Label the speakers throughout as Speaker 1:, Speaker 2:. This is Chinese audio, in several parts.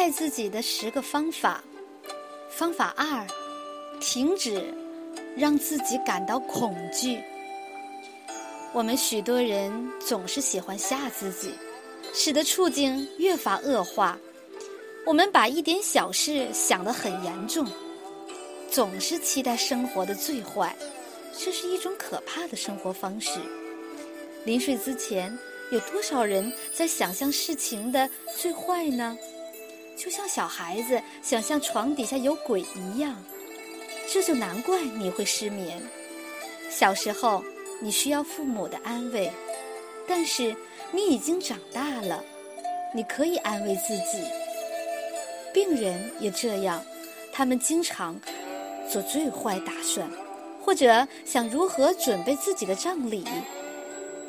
Speaker 1: 爱自己的十个方法。方法二：停止让自己感到恐惧。我们许多人总是喜欢吓自己，使得处境越发恶化。我们把一点小事想得很严重，总是期待生活的最坏，这是一种可怕的生活方式。临睡之前，有多少人在想象事情的最坏呢？就像小孩子想象床底下有鬼一样，这就难怪你会失眠。小时候你需要父母的安慰，但是你已经长大了，你可以安慰自己。病人也这样，他们经常做最坏打算，或者想如何准备自己的葬礼。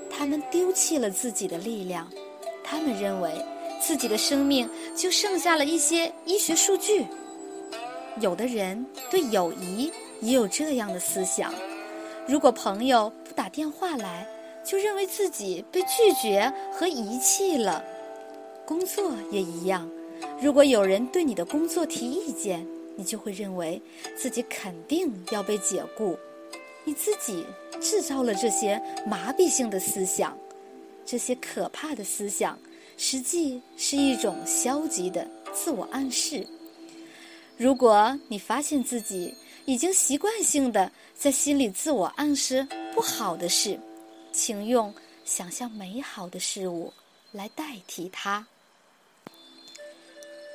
Speaker 1: 他们丢弃了自己的力量，他们认为自己的生命就剩下了一些医学数据。有的人对友谊也有这样的思想：如果朋友不打电话来，就认为自己被拒绝和遗弃了。工作也一样，如果有人对你的工作提意见，你就会认为自己肯定要被解雇。你自己制造了这些麻痹性的思想，这些可怕的思想，实际是一种消极的自我暗示。如果你发现自己已经习惯性的在心里自我暗示不好的事，请用想象美好的事物来代替它。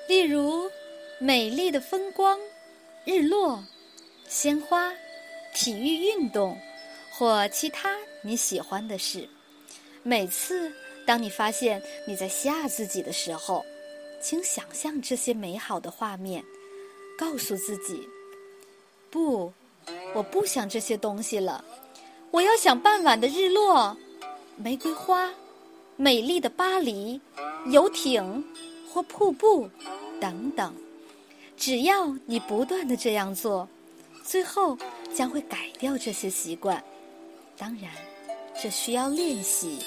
Speaker 1: 例如，美丽的风光、日落、鲜花。体育运动，或其他你喜欢的事。每次当你发现你在吓自己的时候，请想象这些美好的画面，告诉自己：“不，我不想这些东西了。我要想傍晚的日落、玫瑰花、美丽的巴黎、游艇或瀑布等等。只要你不断的这样做。”最后将会改掉这些习惯，当然，这需要练习。